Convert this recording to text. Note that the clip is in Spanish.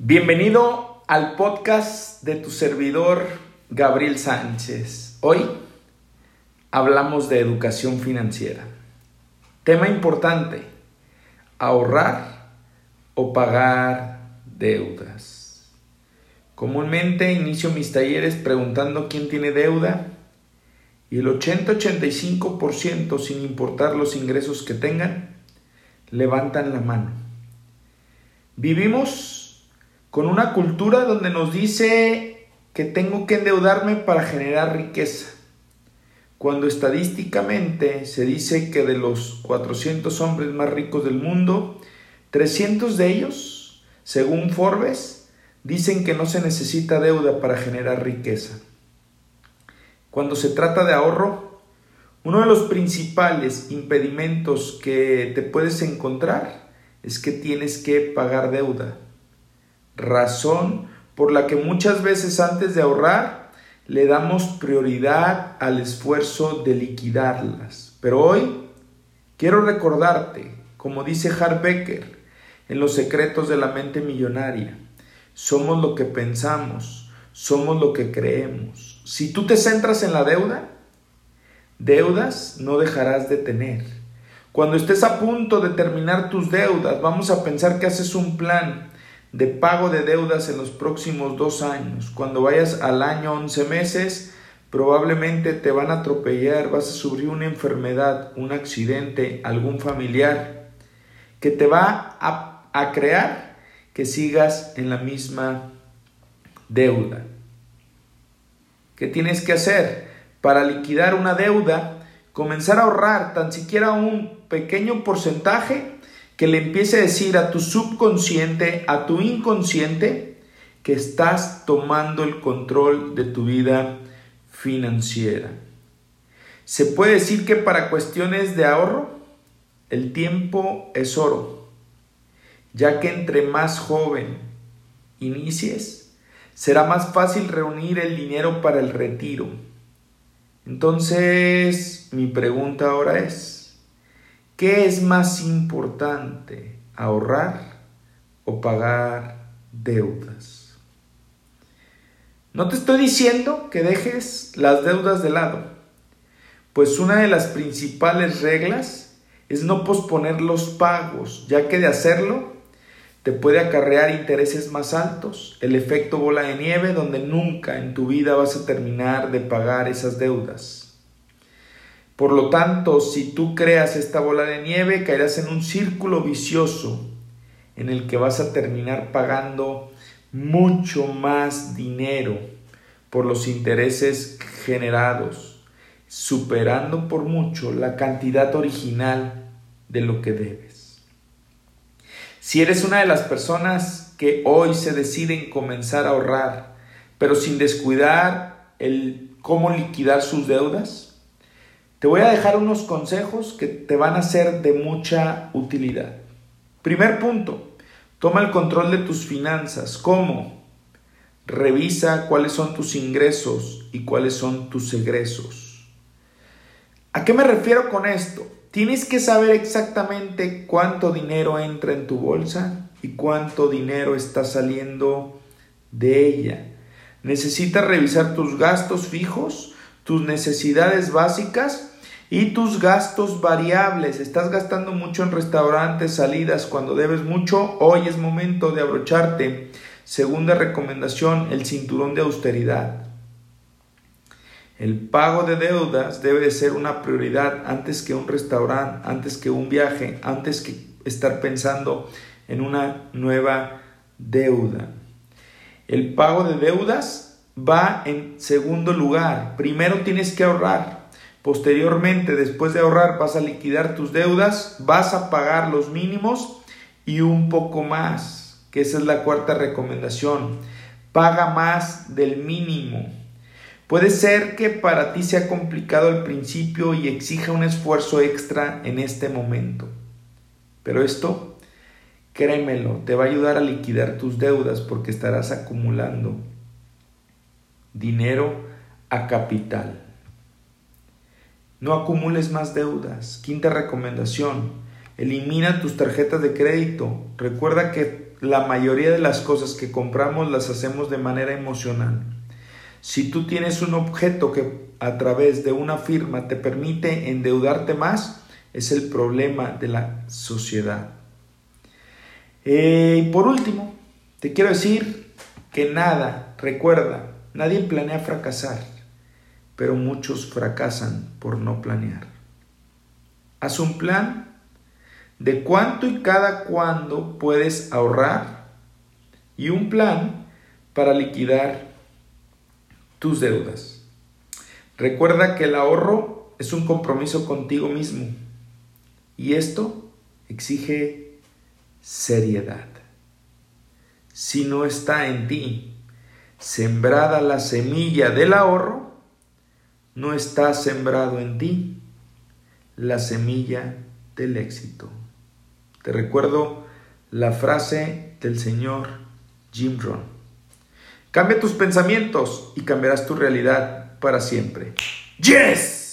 Bienvenido al podcast de tu servidor Gabriel Sánchez. Hoy hablamos de educación financiera. Tema importante, ahorrar o pagar deudas. Comúnmente inicio mis talleres preguntando quién tiene deuda y el 80-85% sin importar los ingresos que tengan, levantan la mano. Vivimos con una cultura donde nos dice que tengo que endeudarme para generar riqueza, cuando estadísticamente se dice que de los 400 hombres más ricos del mundo, 300 de ellos, según Forbes, dicen que no se necesita deuda para generar riqueza. Cuando se trata de ahorro, uno de los principales impedimentos que te puedes encontrar es que tienes que pagar deuda. Razón por la que muchas veces antes de ahorrar le damos prioridad al esfuerzo de liquidarlas. Pero hoy quiero recordarte, como dice Becker en Los secretos de la mente millonaria, somos lo que pensamos, somos lo que creemos. Si tú te centras en la deuda, deudas no dejarás de tener. Cuando estés a punto de terminar tus deudas, vamos a pensar que haces un plan de pago de deudas en los próximos dos años. Cuando vayas al año 11 meses, probablemente te van a atropellar, vas a sufrir una enfermedad, un accidente, algún familiar, que te va a, a crear que sigas en la misma deuda. ¿Qué tienes que hacer? Para liquidar una deuda, comenzar a ahorrar tan siquiera un pequeño porcentaje que le empiece a decir a tu subconsciente, a tu inconsciente, que estás tomando el control de tu vida financiera. Se puede decir que para cuestiones de ahorro, el tiempo es oro, ya que entre más joven inicies, será más fácil reunir el dinero para el retiro. Entonces, mi pregunta ahora es, ¿qué es más importante, ahorrar o pagar deudas? No te estoy diciendo que dejes las deudas de lado, pues una de las principales reglas es no posponer los pagos, ya que de hacerlo te puede acarrear intereses más altos, el efecto bola de nieve donde nunca en tu vida vas a terminar de pagar esas deudas. Por lo tanto, si tú creas esta bola de nieve, caerás en un círculo vicioso en el que vas a terminar pagando mucho más dinero por los intereses generados, superando por mucho la cantidad original de lo que debes. Si eres una de las personas que hoy se deciden comenzar a ahorrar, pero sin descuidar el cómo liquidar sus deudas, te voy a dejar unos consejos que te van a ser de mucha utilidad. Primer punto, toma el control de tus finanzas. ¿Cómo? Revisa cuáles son tus ingresos y cuáles son tus egresos. ¿A qué me refiero con esto? Tienes que saber exactamente cuánto dinero entra en tu bolsa y cuánto dinero está saliendo de ella. Necesitas revisar tus gastos fijos, tus necesidades básicas y tus gastos variables. Estás gastando mucho en restaurantes, salidas, cuando debes mucho, hoy es momento de abrocharte. Segunda recomendación, el cinturón de austeridad. El pago de deudas debe ser una prioridad antes que un restaurante, antes que un viaje, antes que estar pensando en una nueva deuda. El pago de deudas va en segundo lugar. Primero tienes que ahorrar. Posteriormente, después de ahorrar, vas a liquidar tus deudas, vas a pagar los mínimos y un poco más, que esa es la cuarta recomendación. Paga más del mínimo. Puede ser que para ti sea complicado al principio y exija un esfuerzo extra en este momento. Pero esto, créemelo, te va a ayudar a liquidar tus deudas porque estarás acumulando dinero a capital. No acumules más deudas. Quinta recomendación, elimina tus tarjetas de crédito. Recuerda que la mayoría de las cosas que compramos las hacemos de manera emocional. Si tú tienes un objeto que a través de una firma te permite endeudarte más, es el problema de la sociedad. Eh, y por último, te quiero decir que nada, recuerda, nadie planea fracasar, pero muchos fracasan por no planear. Haz un plan de cuánto y cada cuándo puedes ahorrar y un plan para liquidar tus deudas. Recuerda que el ahorro es un compromiso contigo mismo y esto exige seriedad. Si no está en ti sembrada la semilla del ahorro, no está sembrado en ti la semilla del éxito. Te recuerdo la frase del señor Jim Rohn. Cambia tus pensamientos y cambiarás tu realidad para siempre. ¡Yes!